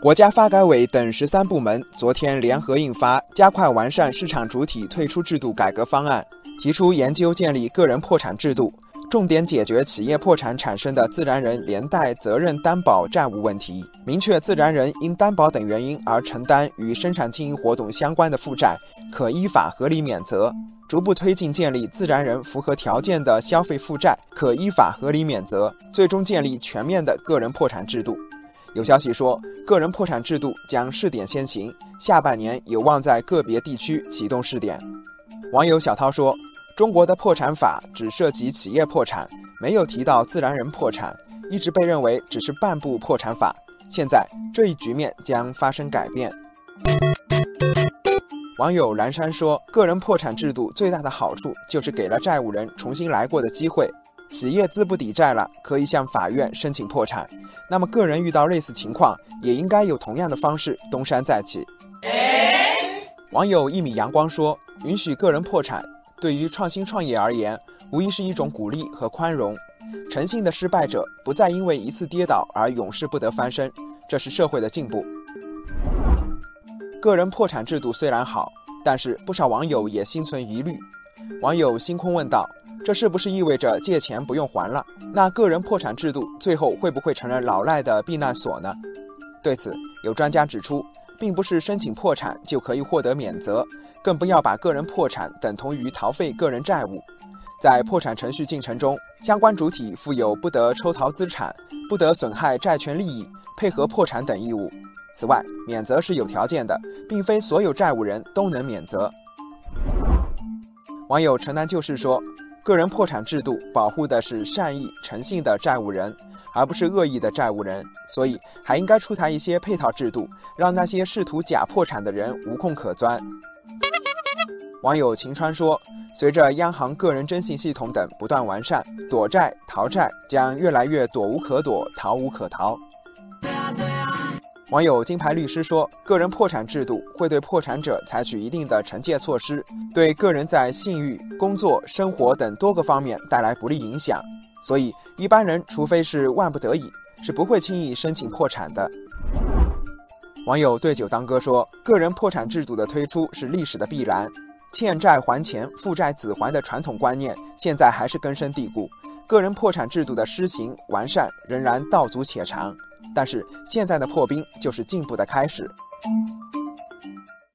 国家发改委等十三部门昨天联合印发《加快完善市场主体退出制度改革方案》，提出研究建立个人破产制度，重点解决企业破产产生的自然人连带责任担保债务问题，明确自然人因担保等原因而承担与生产经营活动相关的负债，可依法合理免责。逐步推进建立自然人符合条件的消费负债可依法合理免责，最终建立全面的个人破产制度。有消息说，个人破产制度将试点先行，下半年有望在个别地区启动试点。网友小涛说：“中国的破产法只涉及企业破产，没有提到自然人破产，一直被认为只是半部破产法。现在这一局面将发生改变。”网友蓝山说：“个人破产制度最大的好处就是给了债务人重新来过的机会。企业资不抵债了，可以向法院申请破产。那么个人遇到类似情况，也应该有同样的方式东山再起。”网友一米阳光说：“允许个人破产，对于创新创业而言，无疑是一种鼓励和宽容。诚信的失败者不再因为一次跌倒而永世不得翻身，这是社会的进步。”个人破产制度虽然好，但是不少网友也心存疑虑。网友星空问道：“这是不是意味着借钱不用还了？那个人破产制度最后会不会成了老赖的避难所呢？”对此，有专家指出，并不是申请破产就可以获得免责，更不要把个人破产等同于逃废个人债务。在破产程序进程中，相关主体负有不得抽逃资产、不得损害债权利益、配合破产等义务。此外，免责是有条件的，并非所有债务人都能免责。网友城南旧事说，个人破产制度保护的是善意诚信的债务人，而不是恶意的债务人，所以还应该出台一些配套制度，让那些试图假破产的人无空可钻。网友晴川说，随着央行个人征信系统等不断完善，躲债逃债将越来越躲无可躲，逃无可逃。网友金牌律师说，个人破产制度会对破产者采取一定的惩戒措施，对个人在信誉、工作、生活等多个方面带来不利影响，所以一般人除非是万不得已，是不会轻易申请破产的。网友对酒当歌说，个人破产制度的推出是历史的必然，欠债还钱、父债子还的传统观念现在还是根深蒂固，个人破产制度的施行完善仍然道阻且长。但是现在的破冰就是进步的开始。